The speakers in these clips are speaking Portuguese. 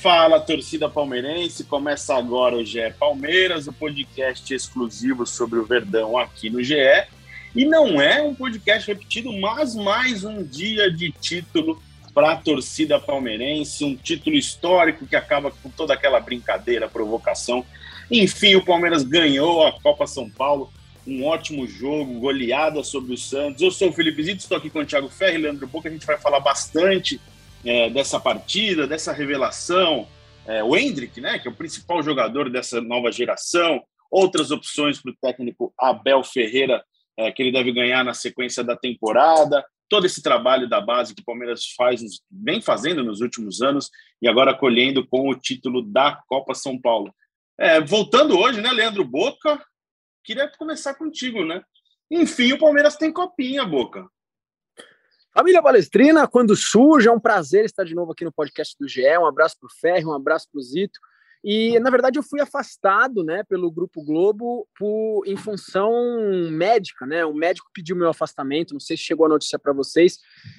Fala, torcida palmeirense. Começa agora o GE Palmeiras, o podcast exclusivo sobre o Verdão aqui no GE. E não é um podcast repetido, mas mais um dia de título para a torcida palmeirense, um título histórico que acaba com toda aquela brincadeira, provocação. Enfim, o Palmeiras ganhou a Copa São Paulo, um ótimo jogo, goleada sobre o Santos. Eu sou o Felipe Zito, estou aqui com o Thiago Ferri Leandro Boca. A gente vai falar bastante é, dessa partida, dessa revelação. É, o Hendrick, né, que é o principal jogador dessa nova geração. Outras opções para o técnico Abel Ferreira é, que ele deve ganhar na sequência da temporada, todo esse trabalho da base que o Palmeiras faz, vem fazendo nos últimos anos e agora colhendo com o título da Copa São Paulo. É, voltando hoje, né, Leandro Boca? Queria começar contigo, né? Enfim, o Palmeiras tem copinha, Boca. Família Palestrina, quando surge, é um prazer estar de novo aqui no podcast do GE. Um abraço para o Ferri, um abraço para o Zito. E, na verdade, eu fui afastado né, pelo Grupo Globo por, em função médica. Né? O médico pediu meu afastamento, não sei se chegou a notícia para vocês.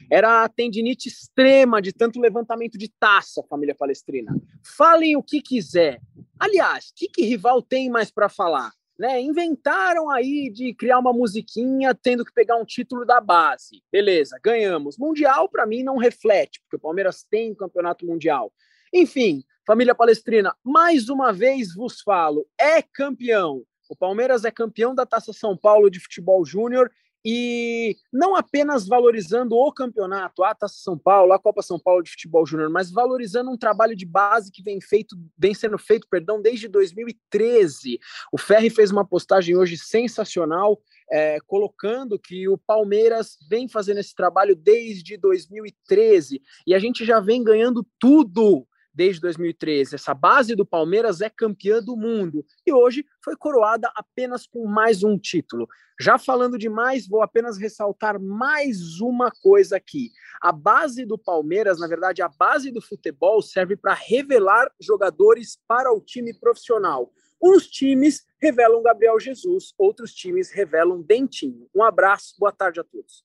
Era tendinite extrema de tanto levantamento de taça, família palestrina. Falem o que quiser. Aliás, o que, que rival tem mais para falar? Né? Inventaram aí de criar uma musiquinha tendo que pegar um título da base. Beleza, ganhamos. Mundial, para mim, não reflete, porque o Palmeiras tem campeonato mundial. Enfim, Família Palestrina, mais uma vez vos falo, é campeão. O Palmeiras é campeão da Taça São Paulo de Futebol Júnior e não apenas valorizando o campeonato, a Taça São Paulo, a Copa São Paulo de Futebol Júnior, mas valorizando um trabalho de base que vem feito, vem sendo feito, perdão, desde 2013. O Ferri fez uma postagem hoje sensacional, é, colocando que o Palmeiras vem fazendo esse trabalho desde 2013 e a gente já vem ganhando tudo desde 2013. Essa base do Palmeiras é campeã do mundo e hoje foi coroada apenas com mais um título. Já falando demais, vou apenas ressaltar mais uma coisa aqui. A base do Palmeiras, na verdade, a base do futebol serve para revelar jogadores para o time profissional. Uns times revelam Gabriel Jesus, outros times revelam Dentinho. Um abraço, boa tarde a todos.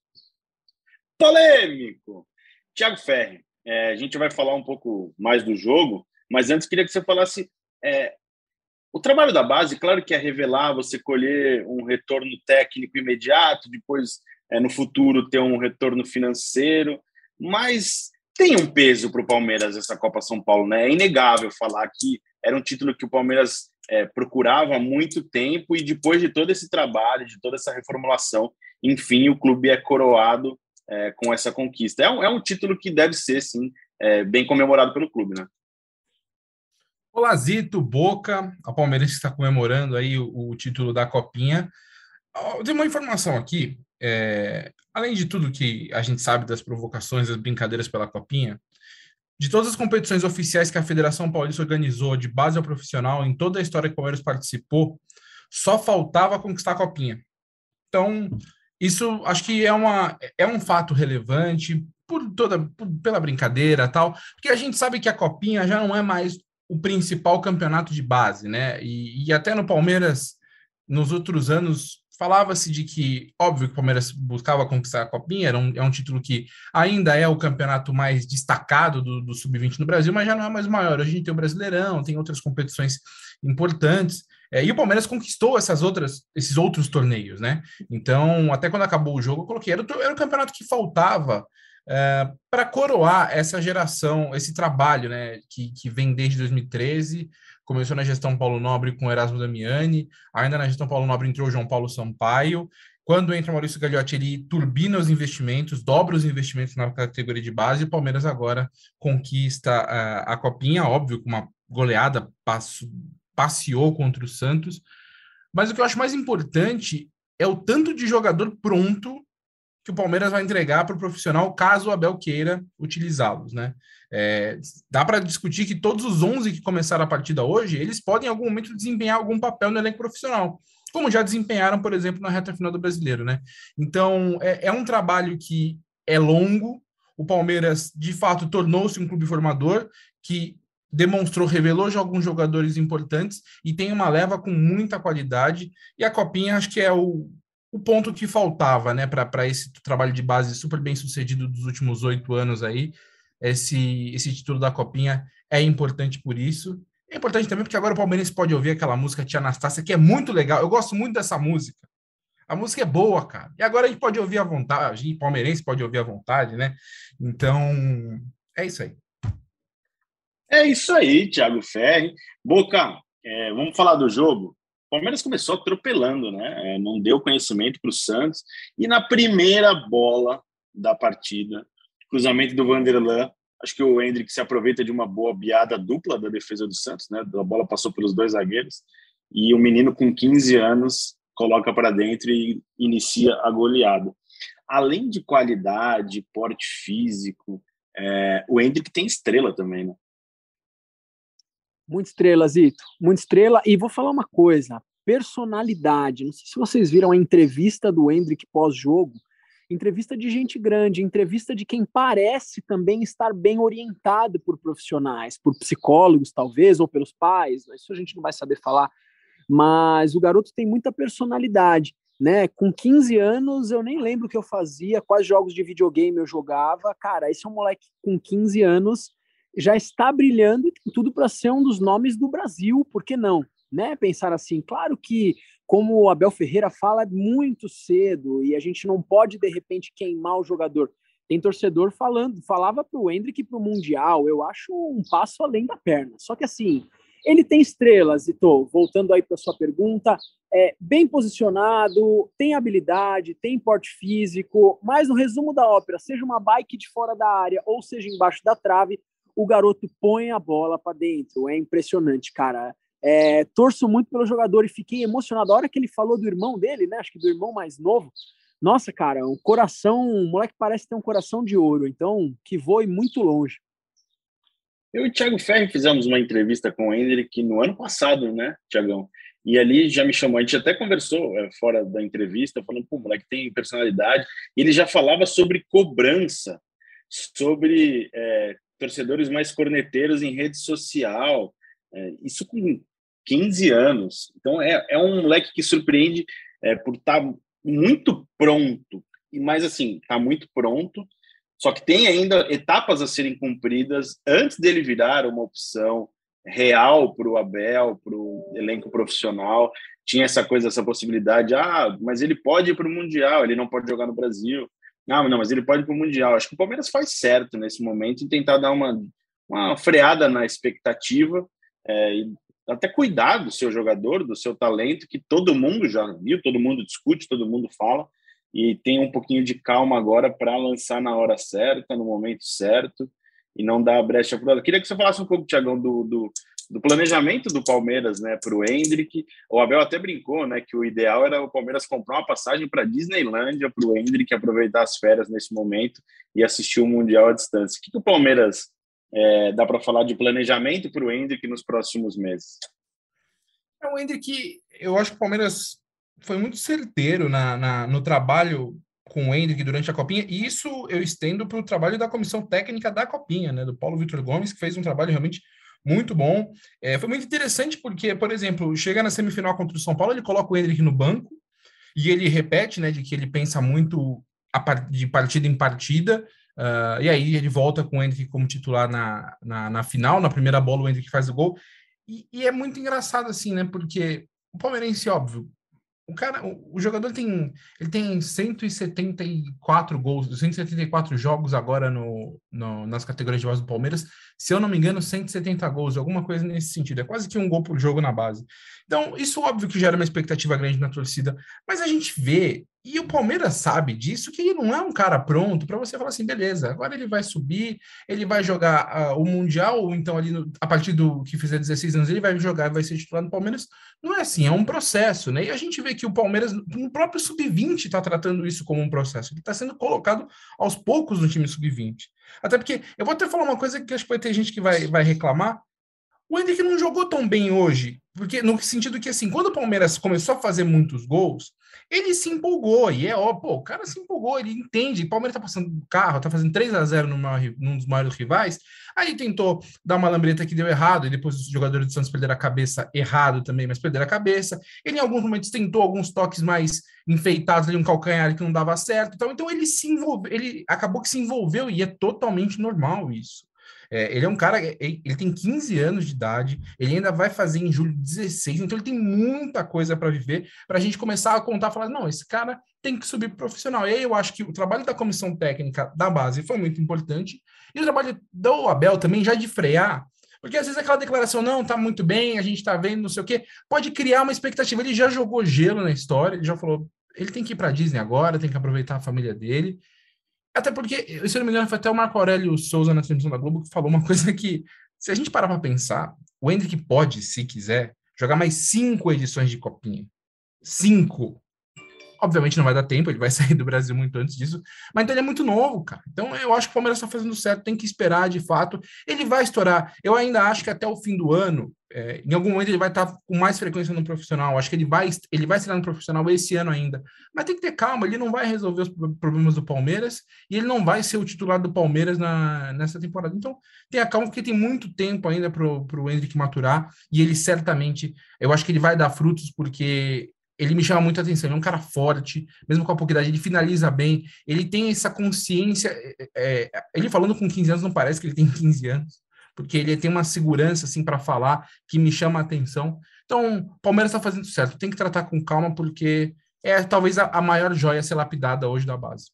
Polêmico! Thiago Ferri, é, a gente vai falar um pouco mais do jogo, mas antes queria que você falasse é, o trabalho da base, claro que é revelar, você colher um retorno técnico imediato, depois é, no futuro ter um retorno financeiro, mas tem um peso para o Palmeiras essa Copa São Paulo, né? É inegável falar que era um título que o Palmeiras é, procurava há muito tempo e depois de todo esse trabalho, de toda essa reformulação, enfim, o clube é coroado é, com essa conquista. É um, é um, título que deve ser, sim, é, bem comemorado pelo clube, né? Olá, Zito, Boca, a Palmeiras está comemorando aí o, o, título da Copinha. Tem uma informação aqui, é, além de tudo que a gente sabe das provocações, das brincadeiras pela Copinha, de todas as competições oficiais que a Federação Paulista organizou, de base ao profissional, em toda a história que o Palmeiras participou, só faltava conquistar a Copinha. Então, isso acho que é, uma, é um fato relevante por toda por, pela brincadeira tal, porque a gente sabe que a Copinha já não é mais o principal campeonato de base, né? E, e até no Palmeiras, nos outros anos, falava-se de que, óbvio que o Palmeiras buscava conquistar a Copinha, era um, é um título que ainda é o campeonato mais destacado do, do Sub-20 no Brasil, mas já não é mais maior. Hoje a gente tem o Brasileirão, tem outras competições importantes. É, e o Palmeiras conquistou essas outras, esses outros torneios, né? Então, até quando acabou o jogo, eu coloquei, era o, era o campeonato que faltava é, para coroar essa geração, esse trabalho, né? Que, que vem desde 2013, começou na gestão Paulo Nobre com Erasmo Damiani, ainda na gestão Paulo Nobre entrou João Paulo Sampaio. Quando entra Maurício Gagliotti, ele turbina os investimentos, dobra os investimentos na categoria de base, e o Palmeiras agora conquista uh, a Copinha, óbvio, com uma goleada passo, passeou contra o Santos. Mas o que eu acho mais importante é o tanto de jogador pronto que o Palmeiras vai entregar para o profissional caso o Abel queira utilizá-los, né? É, dá para discutir que todos os 11 que começaram a partida hoje, eles podem em algum momento desempenhar algum papel no elenco profissional, como já desempenharam, por exemplo, na reta final do Brasileiro, né? Então, é, é um trabalho que é longo, o Palmeiras, de fato, tornou-se um clube formador que demonstrou, revelou alguns jogadores importantes e tem uma leva com muita qualidade. E a Copinha, acho que é o, o ponto que faltava, né, para esse trabalho de base super bem sucedido dos últimos oito anos aí. Esse, esse título da Copinha é importante por isso. É importante também porque agora o Palmeiras pode ouvir aquela música Tia Anastácia, que é muito legal. Eu gosto muito dessa música. A música é boa, cara. E agora a gente pode ouvir à vontade, a gente palmeirense pode ouvir à vontade, né? Então, é isso aí. É isso aí, Thiago Ferri. Boca, é, vamos falar do jogo. O Palmeiras começou atropelando, né? É, não deu conhecimento para o Santos. E na primeira bola da partida, cruzamento do Vanderlan, acho que o Hendrick se aproveita de uma boa biada dupla da defesa do Santos, né? A bola passou pelos dois zagueiros. E o menino com 15 anos coloca para dentro e inicia a goleada. Além de qualidade, porte físico, é, o Hendrick tem estrela também, né? Muita estrela, Zito. Muita estrela. E vou falar uma coisa: personalidade. Não sei se vocês viram a entrevista do Hendrick pós-jogo. Entrevista de gente grande, entrevista de quem parece também estar bem orientado por profissionais, por psicólogos, talvez, ou pelos pais. Isso a gente não vai saber falar. Mas o garoto tem muita personalidade. Né? Com 15 anos, eu nem lembro o que eu fazia, quais jogos de videogame eu jogava. Cara, esse é um moleque com 15 anos já está brilhando e tem tudo para ser um dos nomes do Brasil, por que não? Né? Pensar assim, claro que, como o Abel Ferreira fala, é muito cedo e a gente não pode, de repente, queimar o jogador. Tem torcedor falando, falava para o Hendrick para o Mundial, eu acho um passo além da perna. Só que assim, ele tem estrelas, e tô voltando aí para sua pergunta, é bem posicionado, tem habilidade, tem porte físico, mas no resumo da ópera, seja uma bike de fora da área ou seja embaixo da trave, o garoto põe a bola para dentro. É impressionante, cara. É, torço muito pelo jogador e fiquei emocionado. A hora que ele falou do irmão dele, né? Acho que do irmão mais novo. Nossa, cara, o coração, o moleque parece ter um coração de ouro, então que voe muito longe. Eu e o Thiago Ferri fizemos uma entrevista com o Hendrick no ano passado, né, Thiagão? E ali já me chamou, a gente até conversou é, fora da entrevista, falando, pô, moleque tem personalidade. E ele já falava sobre cobrança, sobre é, torcedores mais corneteiros em rede social, é, isso com 15 anos. Então, é, é um moleque que surpreende é, por estar tá muito pronto, e mais assim, está muito pronto, só que tem ainda etapas a serem cumpridas antes dele virar uma opção real para o Abel, para o elenco profissional. Tinha essa coisa, essa possibilidade, ah, mas ele pode ir para o Mundial, ele não pode jogar no Brasil. Não, não, mas ele pode ir para o Mundial. Acho que o Palmeiras faz certo nesse momento em tentar dar uma, uma freada na expectativa é, e até cuidar do seu jogador, do seu talento, que todo mundo já viu, todo mundo discute, todo mundo fala, e tem um pouquinho de calma agora para lançar na hora certa, no momento certo, e não dar brecha para Queria que você falasse um pouco, Tiagão, do, do, do planejamento do Palmeiras, né, para o Hendrick. O Abel até brincou, né, que o ideal era o Palmeiras comprar uma passagem para Disneylândia para o Hendrick aproveitar as férias nesse momento e assistir o Mundial à distância. O que, que o Palmeiras é, dá para falar de planejamento para o Hendrick nos próximos meses? É o Hendrick, eu acho que o Palmeiras foi muito certeiro na, na no trabalho com o Hendrick durante a Copinha, e isso eu estendo para o trabalho da comissão técnica da Copinha, né, do Paulo Vitor Gomes, que fez um trabalho realmente muito bom. É, foi muito interessante porque, por exemplo, chega na semifinal contra o São Paulo, ele coloca o Hendrick no banco e ele repete, né, de que ele pensa muito de partida em partida, uh, e aí ele volta com o Hendrick como titular na, na, na final, na primeira bola o Hendrick faz o gol, e, e, é muito engraçado assim, né, porque o palmeirense, óbvio, o cara, o, jogador tem, ele tem 174 gols, 174 jogos agora no, no, nas categorias de base do Palmeiras. Se eu não me engano, 170 gols, alguma coisa nesse sentido. É quase que um gol por jogo na base. Então, isso óbvio que gera uma expectativa grande na torcida, mas a gente vê E o Palmeiras sabe disso, que ele não é um cara pronto para você falar assim, beleza, agora ele vai subir, ele vai jogar uh, o Mundial, ou então ali no, a partir do que fizer 16 anos, ele vai jogar e vai ser titular no Palmeiras. Não é assim, é um processo, né? E a gente vê que o Palmeiras, no próprio Sub-20, está tratando isso como um processo. Ele está sendo colocado aos poucos no time Sub-20. Até porque, eu vou até falar uma coisa que acho que vai ter gente que vai, vai reclamar, o Henrique não jogou tão bem hoje, porque no sentido que assim, quando o Palmeiras começou a fazer muitos gols, ele se empolgou, e é ó, pô, o cara se empolgou, ele entende. O Palmeiras tá passando carro, tá fazendo 3 a 0 numa, num dos maiores rivais. Aí tentou dar uma lambreta que deu errado, e depois os jogadores do Santos perderam a cabeça errado também, mas perderam a cabeça. Ele em alguns momentos tentou alguns toques mais enfeitados ali, um calcanhar que não dava certo. Então, então ele se envolveu, ele acabou que se envolveu, e é totalmente normal isso. É, ele é um cara, ele tem 15 anos de idade, ele ainda vai fazer em julho 16, então ele tem muita coisa para viver, para a gente começar a contar, falar, não, esse cara tem que subir profissional. E aí eu acho que o trabalho da comissão técnica da base foi muito importante, e o trabalho do Abel também, já de frear, porque às vezes aquela declaração, não, tá muito bem, a gente tá vendo, não sei o quê, pode criar uma expectativa. Ele já jogou gelo na história, ele já falou, ele tem que ir para Disney agora, tem que aproveitar a família dele. Até porque, se eu não me engano, foi até o Marco Aurélio Souza na transmissão da Globo que falou uma coisa que, se a gente parar para pensar, o Hendrick pode, se quiser, jogar mais cinco edições de Copinha. Cinco. Obviamente não vai dar tempo, ele vai sair do Brasil muito antes disso, mas então ele é muito novo, cara. Então eu acho que o Palmeiras está fazendo certo, tem que esperar de fato. Ele vai estourar. Eu ainda acho que até o fim do ano é, em algum momento ele vai estar com mais frequência no profissional. Acho que ele vai, ele vai estar no profissional esse ano ainda. Mas tem que ter calma, ele não vai resolver os problemas do Palmeiras e ele não vai ser o titular do Palmeiras na, nessa temporada. Então, tenha calma, porque tem muito tempo ainda para o Hendrick maturar e ele certamente, eu acho que ele vai dar frutos, porque ele me chama muita atenção. Ele é um cara forte, mesmo com a pouca idade, ele finaliza bem, ele tem essa consciência. É, é ele falando com 15 anos, não parece que ele tem 15 anos porque ele tem uma segurança assim para falar que me chama a atenção. Então, o Palmeiras está fazendo certo, tem que tratar com calma, porque é talvez a, a maior joia a ser lapidada hoje da base.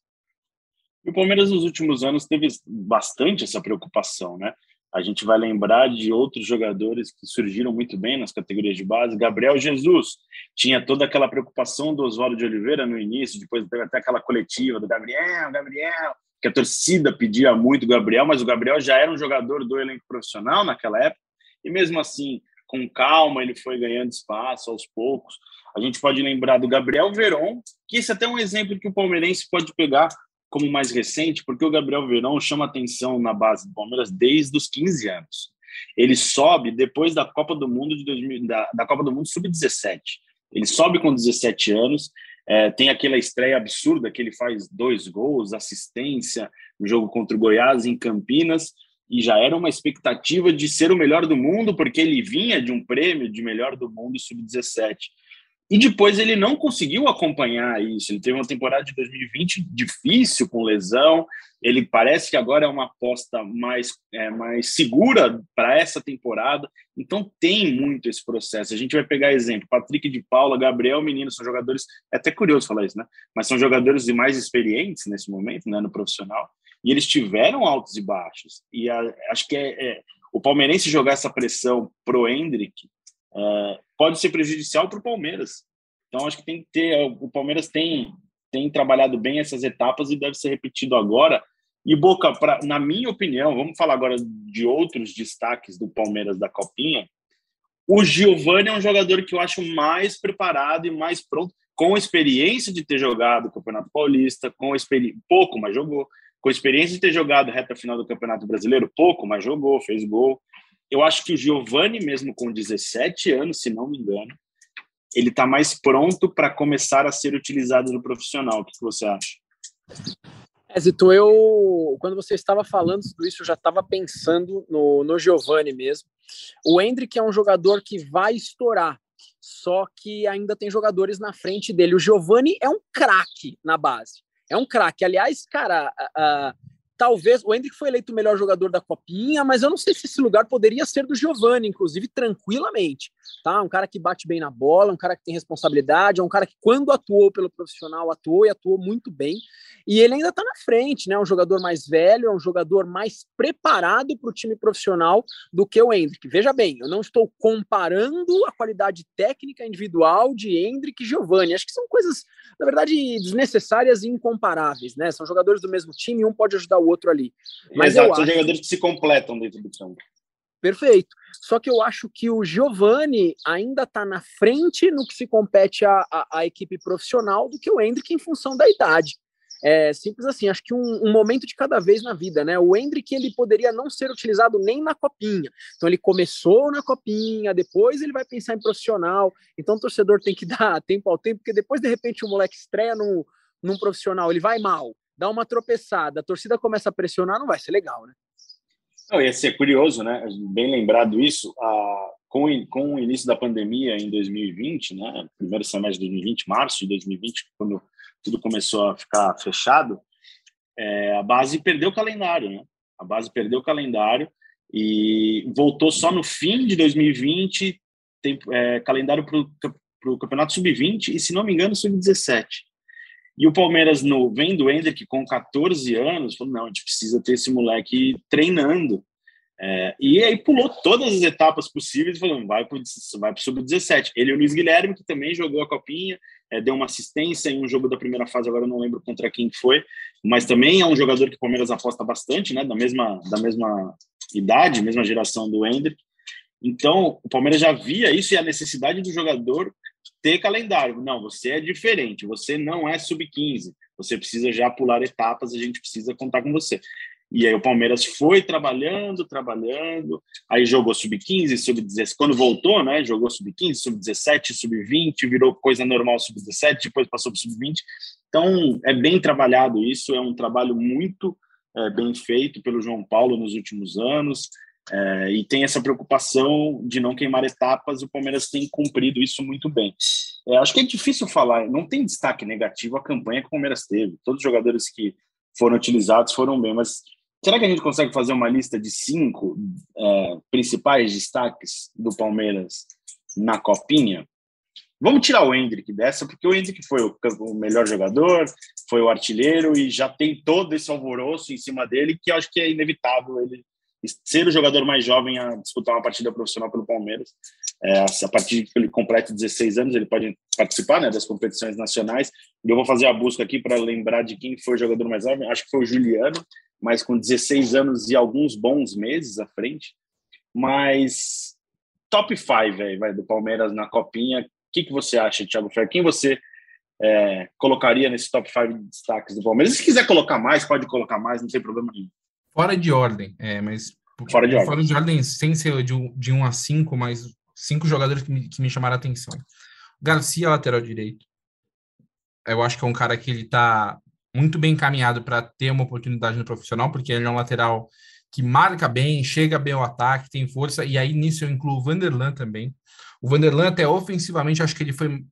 E o Palmeiras nos últimos anos teve bastante essa preocupação, né? A gente vai lembrar de outros jogadores que surgiram muito bem nas categorias de base. Gabriel Jesus tinha toda aquela preocupação do Oswaldo de Oliveira no início, depois teve até aquela coletiva do Gabriel, Gabriel, que a torcida pedia muito o Gabriel, mas o Gabriel já era um jogador do elenco profissional naquela época, e mesmo assim, com calma, ele foi ganhando espaço aos poucos. A gente pode lembrar do Gabriel Veron, que esse é até um exemplo que o palmeirense pode pegar como mais recente, porque o Gabriel Verão chama atenção na base do Palmeiras desde os 15 anos. Ele sobe depois da Copa do Mundo de 2000, da, da Copa do Mundo sub-17. Ele sobe com 17 anos é, tem aquela estreia absurda que ele faz dois gols, assistência no jogo contra o Goiás em Campinas, e já era uma expectativa de ser o melhor do mundo, porque ele vinha de um prêmio de melhor do mundo sub-17. E depois ele não conseguiu acompanhar isso. Ele teve uma temporada de 2020 difícil com lesão. Ele parece que agora é uma aposta mais, é, mais segura para essa temporada. Então tem muito esse processo. A gente vai pegar exemplo: Patrick de Paula, Gabriel Menino são jogadores. É até curioso falar isso, né? Mas são jogadores de mais experientes nesse momento, né, no profissional. E eles tiveram altos e baixos. E a, acho que é, é, o palmeirense jogar essa pressão pro Hendrick é, pode ser prejudicial para o Palmeiras. Então, acho que tem que ter. O Palmeiras tem, tem trabalhado bem essas etapas e deve ser repetido agora. E Boca, pra, na minha opinião, vamos falar agora de outros destaques do Palmeiras da Copinha. O Giovani é um jogador que eu acho mais preparado e mais pronto, com experiência de ter jogado o Campeonato Paulista, com experiência, pouco, mas jogou, com experiência de ter jogado reta final do Campeonato Brasileiro, pouco, mas jogou, fez gol. Eu acho que o Giovani, mesmo com 17 anos, se não me engano, ele está mais pronto para começar a ser utilizado no profissional. O que, que você acha? Zito, eu quando você estava falando tudo isso, eu já estava pensando no, no Giovani mesmo. O Hendrick é um jogador que vai estourar, só que ainda tem jogadores na frente dele. O Giovani é um craque na base. É um craque. Aliás, cara, uh, talvez o Hendrick foi eleito o melhor jogador da Copinha, mas eu não sei se esse lugar poderia ser do Giovani, inclusive, tranquilamente. Tá? Um cara que bate bem na bola, um cara que tem responsabilidade, é um cara que quando atuou pelo profissional atuou e atuou muito bem. E ele ainda está na frente, né? É um jogador mais velho, é um jogador mais preparado para o time profissional do que o Hendrick. Veja bem, eu não estou comparando a qualidade técnica individual de Hendrick e Giovanni. Acho que são coisas, na verdade, desnecessárias e incomparáveis, né? São jogadores do mesmo time, um pode ajudar o outro ali. Mas Exato, são jogadores que se completam dentro do campo. Perfeito. Só que eu acho que o Giovani ainda está na frente no que se compete à, à, à, equipe profissional do que o Hendrick em função da idade. É simples assim, acho que um, um, momento de cada vez na vida, né? O Hendrick ele poderia não ser utilizado nem na copinha. Então ele começou na copinha, depois ele vai pensar em profissional. Então o torcedor tem que dar tempo ao tempo, porque depois de repente o moleque estreia no, num profissional, ele vai mal, dá uma tropeçada, a torcida começa a pressionar, não vai ser legal, né? Não, ia ser curioso, né? Bem lembrado isso, a, com, com o início da pandemia em 2020, né? Primeiro semestre de 2020, março de 2020, quando tudo começou a ficar fechado, é, a base perdeu o calendário, né? A base perdeu o calendário e voltou só no fim de 2020, tem é, calendário para o Campeonato Sub-20 e, se não me engano, Sub-17. E o Palmeiras, no, vendo o Hendrick com 14 anos, falou: não, a gente precisa ter esse moleque treinando. É, e aí pulou todas as etapas possíveis falou: vai para vai o Sub-17. Ele e o Luiz Guilherme, que também jogou a Copinha, é, deu uma assistência em um jogo da primeira fase, agora eu não lembro contra quem foi, mas também é um jogador que o Palmeiras aposta bastante, né? Da mesma, da mesma idade, mesma geração do Hendrick. Então, o Palmeiras já via isso e a necessidade do jogador ter calendário. Não, você é diferente, você não é sub-15, você precisa já pular etapas, a gente precisa contar com você. E aí o Palmeiras foi trabalhando, trabalhando, aí jogou sub-15, sub-17, quando voltou, né, jogou sub-15, sub-17, sub-20, virou coisa normal sub-17, depois passou para sub-20. Então, é bem trabalhado isso, é um trabalho muito é, bem feito pelo João Paulo nos últimos anos. É, e tem essa preocupação de não queimar etapas, o Palmeiras tem cumprido isso muito bem. É, acho que é difícil falar, não tem destaque negativo a campanha que o Palmeiras teve. Todos os jogadores que foram utilizados foram bem, mas será que a gente consegue fazer uma lista de cinco é, principais destaques do Palmeiras na Copinha? Vamos tirar o Hendrick dessa, porque o Hendrick foi o, melhor jogador, foi o artilheiro e já tem todo esse alvoroço em cima dele que acho que é inevitável ele ser o jogador mais jovem a disputar uma partida profissional pelo Palmeiras. É, a partir que ele complete 16 anos, ele pode participar né, das competições nacionais. Eu vou fazer a busca aqui para lembrar de quem foi o jogador mais jovem. Acho que foi o Juliano, mas com 16 anos e alguns bons meses à frente. Mas top 5 vai, do Palmeiras na Copinha. O que, que você acha, Thiago Fer? Quem você é, colocaria nesse top 5 de destaques do Palmeiras? Se quiser colocar mais, pode colocar mais, não tem problema nenhum. Fora de ordem, é, mas. Fora de ordem. Fora de ordem, sem ser de, um, de 1 um a 5, mas cinco jogadores que me, que me chamaram a atenção. Garcia, lateral direito. Eu acho que é um cara que ele tá muito bem encaminhado para ter uma oportunidade no profissional, porque ele é um lateral que marca bem, chega bem ao ataque, tem força, e aí nisso eu incluo o Vanderlan também. O Vanderlan, até ofensivamente, acho que ele foi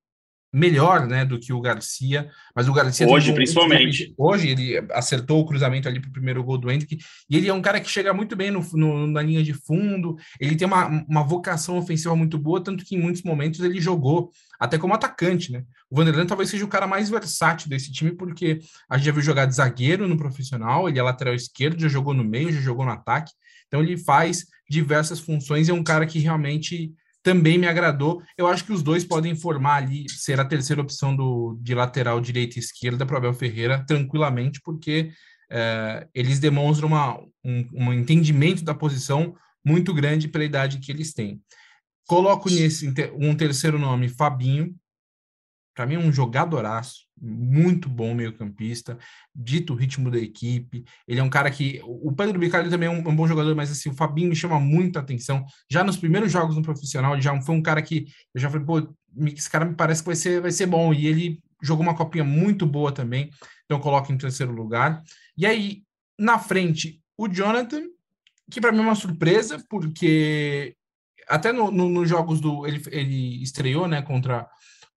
melhor né, do que o Garcia, mas o Garcia hoje principalmente hoje ele acertou o cruzamento ali para o primeiro gol do Hendrick e ele é um cara que chega muito bem no, no, na linha de fundo, ele tem uma, uma vocação ofensiva muito boa, tanto que em muitos momentos ele jogou até como atacante, né? O Vanderlan talvez seja o cara mais versátil desse time, porque a gente já viu jogar de zagueiro no profissional, ele é lateral esquerdo, já jogou no meio, já jogou no ataque, então ele faz diversas funções e é um cara que realmente também me agradou. Eu acho que os dois podem formar ali, ser a terceira opção do, de lateral direita e esquerda para Abel Ferreira tranquilamente, porque é, eles demonstram uma, um, um entendimento da posição muito grande pela idade que eles têm. Coloco nesse um terceiro nome, Fabinho, para mim é um jogadoraço, muito bom meio-campista, dito o ritmo da equipe. Ele é um cara que. O Pedro Bicalho também é um, um, bom jogador, mas assim, o Fabinho me chama muita atenção. Já nos primeiros jogos no profissional, ele já foi um cara que eu já falei, pô, esse cara me parece que vai ser, vai ser bom. E ele jogou uma copinha muito boa também, então eu coloco em terceiro lugar. E aí, na frente, o Jonathan, que para mim é uma surpresa, porque até nos no, no jogos do. Ele, ele estreou, né, contra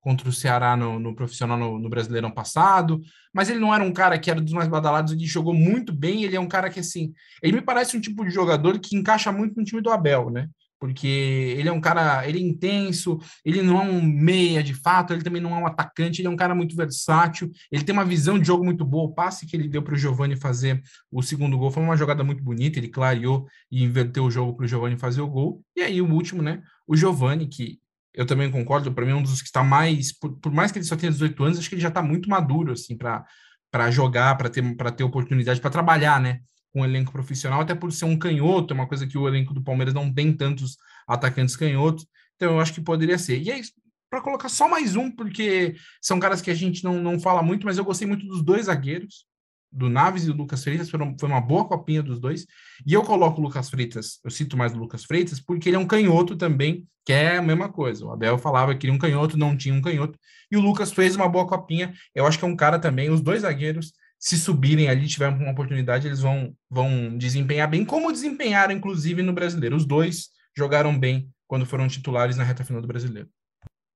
contra o Ceará no, no profissional no, no, Brasileirão passado, mas ele não era um cara que era dos mais badalados, ele jogou muito bem, ele é um cara que, assim, ele me parece um tipo de jogador que encaixa muito no time do Abel, né? porque ele é um cara, ele é intenso, ele não é um meia de fato, ele também não é um atacante, ele é um cara muito versátil, ele tem uma visão de jogo muito boa. O passe que ele deu para o Giovani fazer o segundo gol foi uma jogada muito bonita, ele clareou e inverteu o jogo para o Giovani fazer o gol. E aí o último, né? O Giovani, que eu também concordo, para mim é um dos que está mais, por, por, mais que ele só tenha 18 anos, acho que ele já está muito maduro assim para jogar, para ter ter oportunidade para trabalhar, né? com um elenco profissional, até por ser um canhoto, é uma coisa que o elenco do Palmeiras não tem tantos atacantes canhotos, então eu acho que poderia ser. E é para colocar só mais um, porque são caras que a gente não, não fala muito, mas eu gostei muito dos dois zagueiros, do Naves e do Lucas Freitas, foi uma boa copinha dos dois. E eu coloco o Lucas Freitas, eu cito mais o Lucas Freitas, porque ele é um canhoto também, que é a mesma coisa. O Abel falava que queria um canhoto, não tinha um canhoto, e o Lucas fez uma boa copinha. Eu acho que é um cara também, os dois zagueiros se subirem ali, tiverem uma oportunidade, eles vão, vão desempenhar bem, como desempenharam, inclusive, no brasileiro. Os dois jogaram bem quando foram titulares na reta final do brasileiro.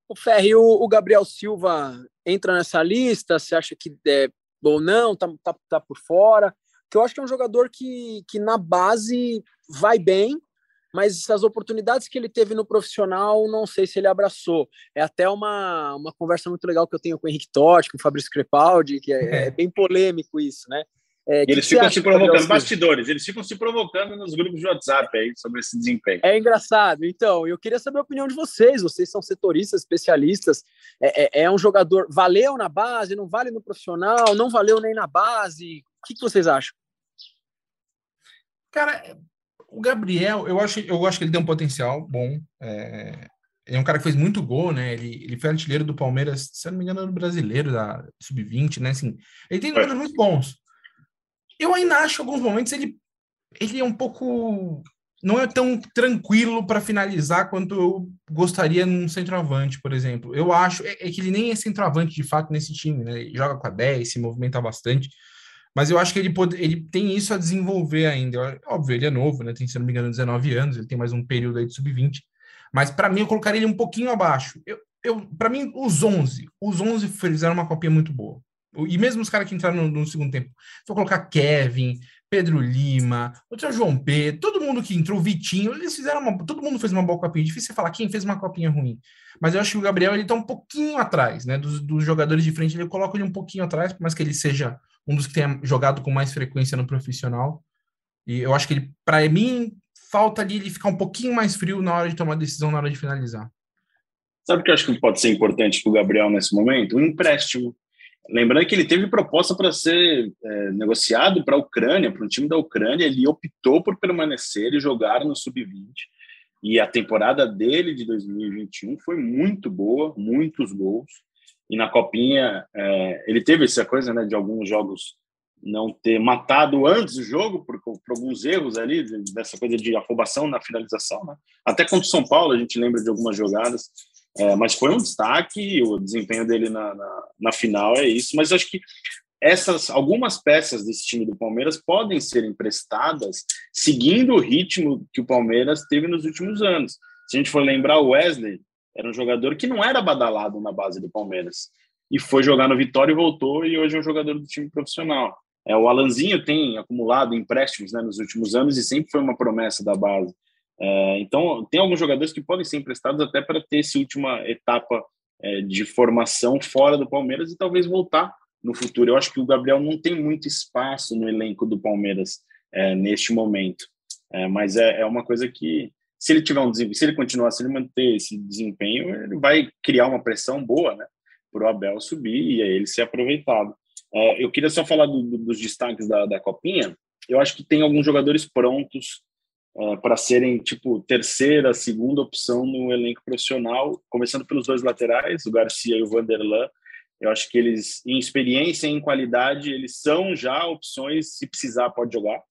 O Ferri, o Gabriel Silva entra nessa lista? Você acha que é ou não? Tá, tá, tá por fora? Que eu acho que é um jogador que, que na base vai bem, mas as oportunidades que ele teve no profissional, não sei se ele abraçou. É até uma, uma conversa muito legal que eu tenho com o Henrique Totti, com o Fabrício Crepaldi, que é, é, é bem polêmico isso, né? É, eles ficam se provocando, bastidores, eles ficam se provocando nos grupos de WhatsApp aí sobre esse desempenho. É engraçado. Então, eu queria saber a opinião de vocês. Vocês são setoristas, especialistas. É, é, é um jogador. Valeu na base, não vale no profissional, não valeu nem na base. O que, que vocês acham? Cara, o Gabriel, eu acho, eu acho que ele tem um potencial bom. É, ele é um cara que fez muito gol, né? Ele, ele foi artilheiro do Palmeiras, se eu não me engano, no brasileiro, da Sub-20, né? Assim, ele tem números muito bons. Eu ainda acho, em alguns momentos, ele, ele é um pouco. Não é tão tranquilo para finalizar quanto eu gostaria num centroavante, por exemplo. Eu acho é, é, que ele nem é centroavante de fato nesse time, né? Ele joga com a 10, se movimenta bastante. Mas eu acho que ele, pode, ele tem isso a desenvolver ainda. Óbvio, ele é novo, né? Tem, se não me engano, 19 anos, ele tem mais um período aí de sub-20. Mas para mim, eu colocaria ele um pouquinho abaixo. Eu, eu, para mim, os 11. Os 11 fizeram uma copinha muito boa. E mesmo os caras que entraram no, no segundo tempo. Eu colocar Kevin, Pedro Lima, o seu João P, todo mundo que entrou, Vitinho, eles fizeram uma. Todo mundo fez uma boa copinha. Difícil você falar quem fez uma copinha ruim. Mas eu acho que o Gabriel ele tá um pouquinho atrás, né? Dos, dos jogadores de frente, ele coloca ele um pouquinho atrás, por mais que ele seja um dos que tenha jogado com mais frequência no profissional. E eu acho que ele, para mim, falta ali ele ficar um pouquinho mais frio na hora de tomar decisão, na hora de finalizar. Sabe o que eu acho que pode ser importante para o Gabriel nesse momento? Um empréstimo. Lembrando que ele teve proposta para ser é, negociado para a Ucrânia, para um time da Ucrânia, ele optou por permanecer e jogar no sub-20. E a temporada dele de 2021 foi muito boa, muitos gols. E na Copinha, é, ele teve essa coisa né, de alguns jogos não ter matado antes do jogo, por, por alguns erros ali, dessa coisa de afobação na finalização. Né? Até contra o São Paulo, a gente lembra de algumas jogadas. É, mas foi um destaque, o desempenho dele na, na, na final é isso. Mas acho que essas algumas peças desse time do Palmeiras podem ser emprestadas seguindo o ritmo que o Palmeiras teve nos últimos anos. Se a gente for lembrar, o Wesley era um jogador que não era badalado na base do Palmeiras. E foi jogar no Vitória e voltou, e hoje é um jogador do time profissional. É, o Alanzinho tem acumulado empréstimos né, nos últimos anos e sempre foi uma promessa da base. É, então, tem alguns jogadores que podem ser emprestados até para ter essa última etapa é, de formação fora do Palmeiras e talvez voltar no futuro. Eu acho que o Gabriel não tem muito espaço no elenco do Palmeiras é, neste momento. É, mas é, é, uma coisa que se ele tiver um se ele continuar, se ele manter esse desempenho, ele vai criar uma pressão boa, né, para o Abel subir e aí ele ser aproveitado. É, eu queria só falar do, do, dos destaques da, da Copinha. Eu acho que tem alguns jogadores prontos é, para serem tipo terceira, segunda opção no elenco profissional, começando pelos dois laterais, o Garcia e o Vanderlan. Eu acho que eles, em experiência, em qualidade, eles são já opções. Se precisar, pode jogar.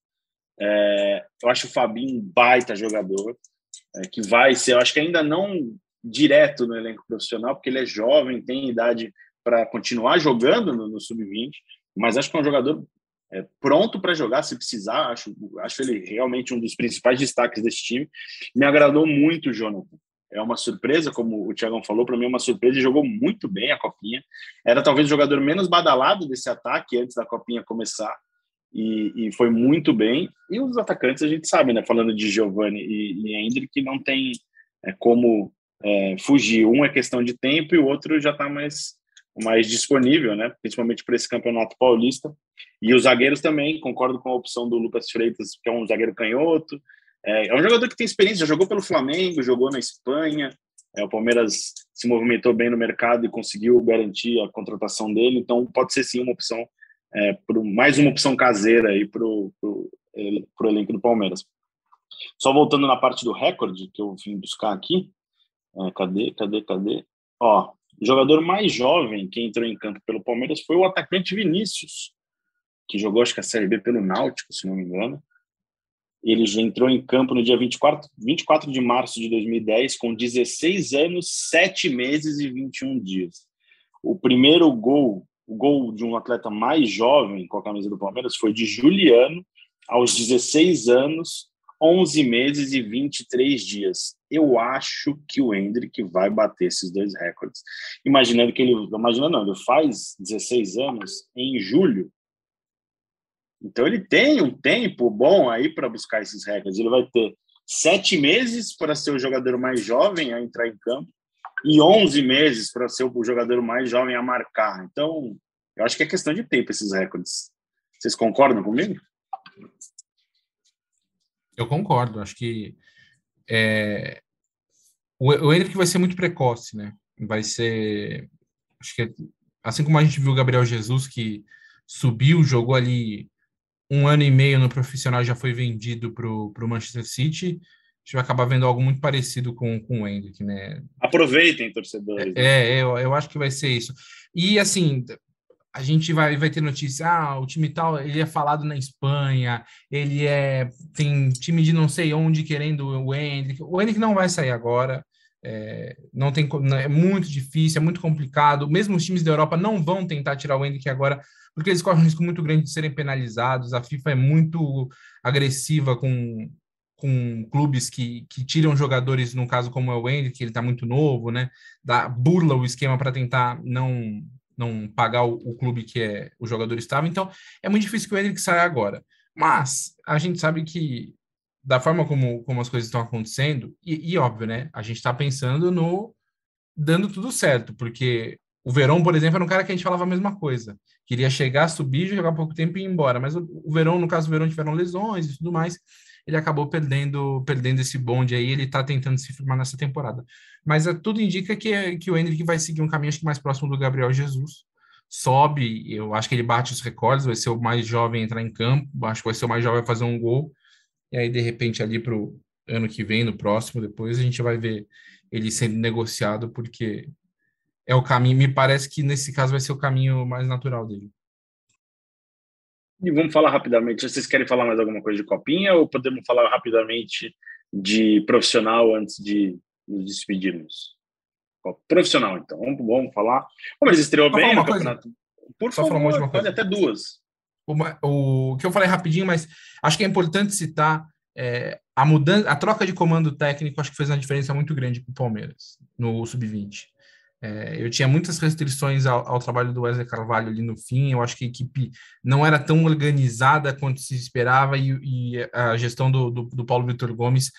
É, eu acho o Fabinho um baita jogador é, que vai ser, eu acho que ainda não direto no elenco profissional, porque ele é jovem, tem idade para continuar jogando no, no sub-20, mas acho que é um jogador é, pronto para jogar se precisar. Acho, acho ele realmente um dos principais destaques desse time. Me agradou muito o Jonathan. É uma surpresa, como o Thiagão falou, para mim é uma surpresa e jogou muito bem a Copinha. Era talvez o jogador menos badalado desse ataque antes da Copinha começar e, e, foi muito bem. E os atacantes a gente sabe, né? Falando de Giovanni e, e Hendrick, não tem é, como é, fugir. Um é questão de tempo e o outro já está mais, mais disponível, né? Principalmente para esse campeonato paulista. E os zagueiros também, concordo com a opção do Lucas Freitas, que é um zagueiro canhoto. É, é um jogador que tem experiência, já jogou pelo Flamengo, jogou na Espanha. É, o Palmeiras se movimentou bem no mercado e conseguiu garantir a contratação dele, então pode ser sim uma opção é, pro, mais uma opção caseira aí para o elenco do Palmeiras. Só voltando na parte do recorde que eu vim buscar aqui, é, cadê, cadê, cadê? Ó, o jogador mais jovem que entrou em campo pelo Palmeiras foi o atacante Vinícius, que jogou acho que a Série B pelo Náutico, se não me engano. Ele já entrou em campo no dia 24, 24 de março de 2010, com 16 anos, 7 meses e 21 dias. O primeiro gol o gol de um atleta mais jovem com a camisa do Palmeiras foi de Juliano, aos 16 anos, 11 meses e 23 dias. Eu acho que o Hendrick vai bater esses dois recordes. Imaginando que ele. Imagina, não, ele faz 16 anos em julho. Então ele tem um tempo bom aí para buscar esses recordes. Ele vai ter sete meses para ser o jogador mais jovem a entrar em campo e 11 meses para ser o jogador mais jovem a marcar. Então, eu acho que é questão de tempo esses recordes. Vocês concordam comigo? Eu concordo. Acho que é... o, o Henrique vai ser muito precoce, né? Vai ser. Acho que assim como a gente viu o Gabriel Jesus, que subiu, jogou ali um ano e meio no profissional já foi vendido para o Manchester City gente vai acabar vendo algo muito parecido com, com o Hendrick, né? Aproveitem, torcedores. É, é eu, eu acho que vai ser isso. E, assim, a gente vai, vai ter notícia, ah, o time tal, ele é falado na Espanha, ele é, tem time de não sei onde querendo o Hendrick. O Hendrick não vai sair agora, é, não tem, é muito difícil, é muito complicado. Mesmo os times da Europa não vão tentar tirar o Hendrick agora, porque eles correm um risco muito grande de serem penalizados. A FIFA é muito agressiva com, com clubes que, que tiram jogadores, no caso como é o Wendy, que ele está muito novo, né? Da, burla o esquema para tentar não não pagar o, o, clube que é o jogador estava. Então, é muito difícil que o Hendrick saia agora. Mas a gente sabe que da forma como, como as coisas estão acontecendo, e, e óbvio, né? A gente está pensando no dando tudo certo, porque o Verão, por exemplo, era um cara que a gente falava a mesma coisa. Queria chegar, subir, jogar pouco tempo e ir embora. Mas o, o Verão, no caso do Verão, tiveram lesões e tudo mais ele acabou perdendo perdendo esse bonde aí, ele está tentando se firmar nessa temporada. Mas é, tudo indica que, que o Hendrick vai seguir um caminho acho que mais próximo do Gabriel Jesus. Sobe, eu acho que ele bate os recordes, vai ser o mais jovem a entrar em campo, acho que vai ser o mais jovem a fazer um gol. E aí, de repente, ali para o ano que vem, no próximo, depois, a gente vai ver ele sendo negociado, porque é o caminho, me parece que nesse caso vai ser o caminho mais natural dele. E vamos falar rapidamente. Vocês querem falar mais alguma coisa de copinha ou podemos falar rapidamente de profissional antes de nos despedirmos? Profissional, então. Vamos, vamos falar. Como eles estreou Só bem no campeonato. Por Só favor, uma pode até duas. Uma, o que eu falei rapidinho, mas acho que é importante citar é, a mudança, a troca de comando técnico, acho que fez uma diferença muito grande para o Palmeiras no sub-20. É, eu tinha muitas restrições ao, ao, trabalho do Wesley Carvalho ali no fim. Eu acho que a equipe não era tão organizada quanto se esperava e, e a gestão do, do, do Paulo Vitor Gomes.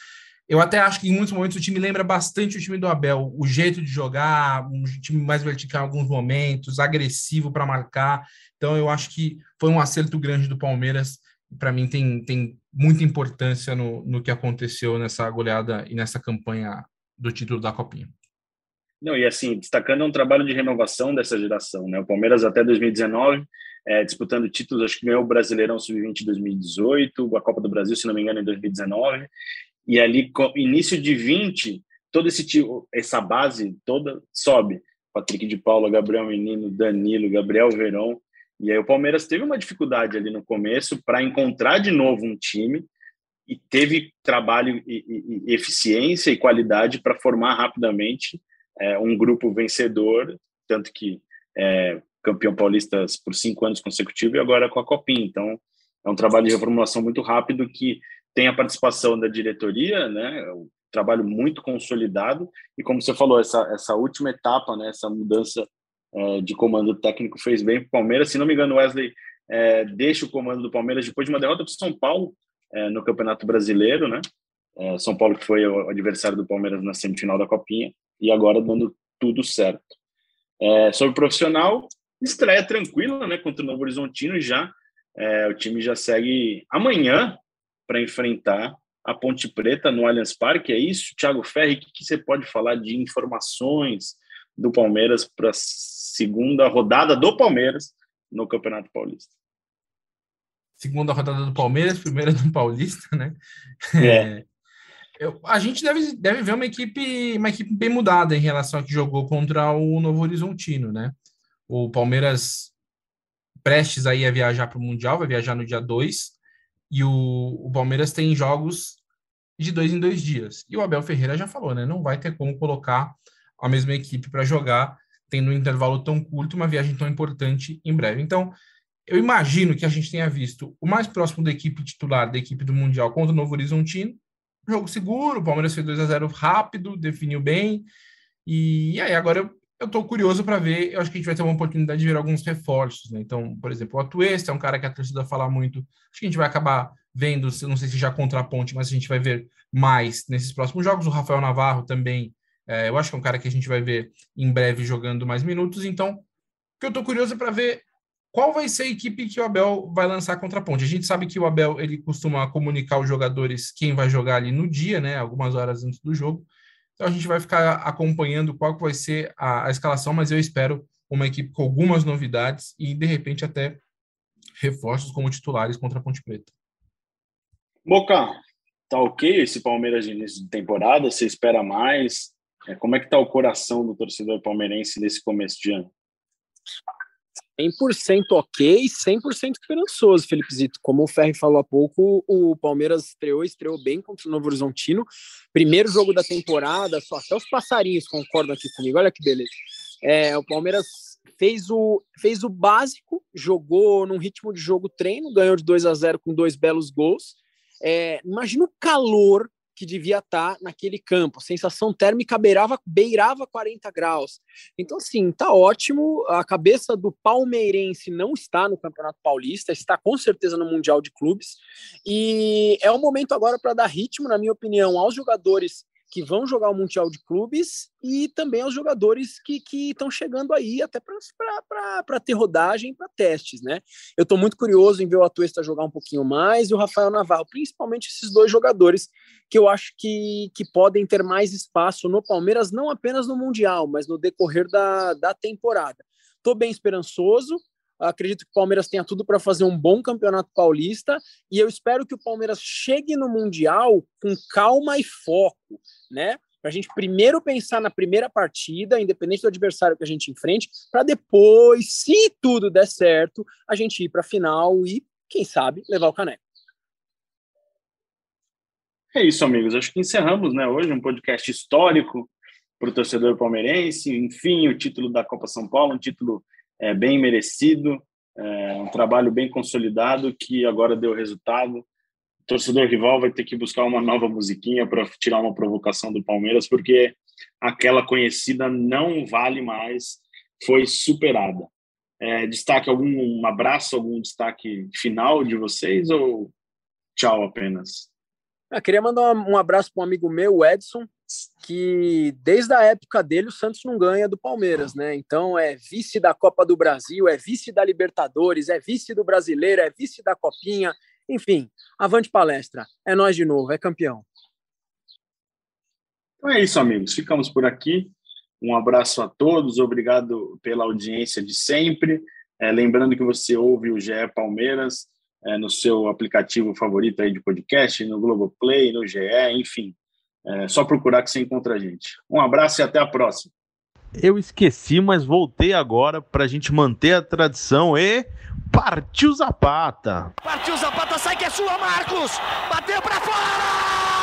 Eu até acho que em muitos momentos o time lembra bastante o time do Abel, o jeito de jogar, um time mais vertical em alguns momentos, agressivo para marcar. Então eu acho que foi um acerto grande do Palmeiras. Para mim tem, tem muita importância no, no que aconteceu nessa goleada e nessa campanha do título da Copinha. Não, e assim, destacando um trabalho de renovação dessa geração, né? O Palmeiras até 2019, é, disputando títulos, acho que ganhou o Brasileirão Sub-20 em 2018, a Copa do Brasil, se não me engano, em 2019, e ali, início de 20, todo esse tipo, essa base toda sobe. Patrick de Paula, Gabriel Menino, Danilo, Gabriel Verão, e aí o Palmeiras teve uma dificuldade ali no começo para encontrar de novo um time e teve trabalho e, e, e eficiência e qualidade para formar rapidamente é, um grupo vencedor, tanto que é campeão paulista por cinco anos consecutivos e agora com a Copinha. Então, é um trabalho de reformulação muito rápido que tem a participação da diretoria, né? É um trabalho muito consolidado e como você falou, essa, essa última etapa, né? Essa mudança é, de comando técnico fez bem para o Palmeiras. Se não me engano, Wesley é, deixa o comando do Palmeiras depois de uma derrota para o São Paulo é, no Campeonato Brasileiro, né? É, São Paulo que foi o adversário do Palmeiras na semifinal da Copinha e agora dando tudo certo. É, sobre o profissional, estreia tranquila, né? Contra o Novo Horizontino já. É, o time já segue amanhã para enfrentar a Ponte Preta no Allianz Parque. É isso, Thiago Ferri? O que, que você pode falar de informações do Palmeiras para a segunda rodada do Palmeiras no Campeonato Paulista? Segunda rodada do Palmeiras, primeira do Paulista, né? É. Eu, a gente deve, deve ver uma equipe, uma equipe bem mudada em relação a que jogou contra o Novo Horizontino, né? O Palmeiras prestes aí a viajar para o Mundial, vai viajar no dia 2, e o, o Palmeiras tem jogos de dois em dois dias. E o Abel Ferreira já falou, né? Não vai ter como colocar a mesma equipe para jogar, tendo um intervalo tão curto, uma viagem tão importante em breve. Então, eu imagino que a gente tenha visto o mais próximo da equipe titular da equipe do Mundial contra o Novo Horizontino, jogo seguro, o Palmeiras fez 2 a 0 rápido, definiu bem. E, aí agora eu, tô curioso para ver, eu acho que a gente vai ter uma oportunidade de ver alguns reforços, né? Então, por exemplo, o Atuesta é um cara que a torcida fala muito, acho que a gente vai acabar vendo, não sei se já contra a ponte, mas a gente vai ver mais nesses próximos jogos. O Rafael Navarro também, é, eu acho que é um cara que a gente vai ver em breve jogando mais minutos. Então, o que eu tô curioso para ver qual vai ser a equipe que o Abel vai lançar contra a Ponte? A gente sabe que o Abel ele costuma comunicar aos jogadores quem vai jogar ali no dia, né? Algumas horas antes do jogo. Então a gente vai ficar acompanhando qual vai ser a, a escalação, mas eu espero uma equipe com algumas novidades e de repente até reforços como titulares contra a Ponte Preta. Boca, tá ok esse Palmeiras de início de temporada? Você espera mais? É, como é que tá o coração do torcedor palmeirense nesse começo de ano? 100% ok, 100% esperançoso, Felipe Zito. Como o Ferri falou há pouco, o Palmeiras estreou, estreou bem contra o Novo Horizontino. Primeiro jogo da temporada, só até os passarinhos concordam aqui comigo, olha que beleza. É, o Palmeiras fez o, fez o básico, jogou num ritmo de jogo treino, ganhou de 2 a 0 com dois belos gols. É, imagina o calor que devia estar tá naquele campo. A sensação térmica beirava, beirava 40 graus. Então, assim, tá ótimo. A cabeça do palmeirense não está no Campeonato Paulista, está com certeza no Mundial de Clubes. E é o momento agora para dar ritmo, na minha opinião, aos jogadores que vão jogar o Mundial de Clubes e também aos jogadores que estão chegando aí até para ter rodagem para testes, né? Eu estou muito curioso em ver o Atuesta jogar um pouquinho mais e o Rafael Navarro, principalmente esses dois jogadores que eu acho que, que podem ter mais espaço no Palmeiras, não apenas no Mundial, mas no decorrer da, da temporada. Estou bem esperançoso, Acredito que o Palmeiras tenha tudo para fazer um bom campeonato paulista e eu espero que o Palmeiras chegue no Mundial com calma e foco, né? Para a gente primeiro pensar na primeira partida, independente do adversário que a gente enfrente, para depois, se tudo der certo, a gente ir para a final e, quem sabe, levar o caneco. É isso, amigos. Acho que encerramos né, hoje um podcast histórico para o torcedor palmeirense. Enfim, o título da Copa São Paulo, um título é, bem merecido, é, um trabalho bem consolidado que agora deu resultado. O torcedor rival vai ter que buscar uma nova musiquinha para tirar uma provocação do Palmeiras, porque aquela conhecida não vale mais, foi superada. É, destaque algum um abraço, algum destaque final de vocês ou tchau apenas? Eu queria mandar um abraço para um amigo meu, o Edson, que desde a época dele o Santos não ganha do Palmeiras, né? Então é vice da Copa do Brasil, é vice da Libertadores, é vice do Brasileiro, é vice da Copinha, enfim, avante palestra. É nós de novo, é campeão. Então é isso, amigos. Ficamos por aqui. Um abraço a todos, obrigado pela audiência de sempre. É, lembrando que você ouve o GE Palmeiras é, no seu aplicativo favorito aí de podcast, no Globoplay, no GE, enfim é só procurar que você encontra a gente. Um abraço e até a próxima. Eu esqueci, mas voltei agora para a gente manter a tradição e partiu Zapata. Partiu Zapata, sai que é sua, Marcos! Bateu para fora!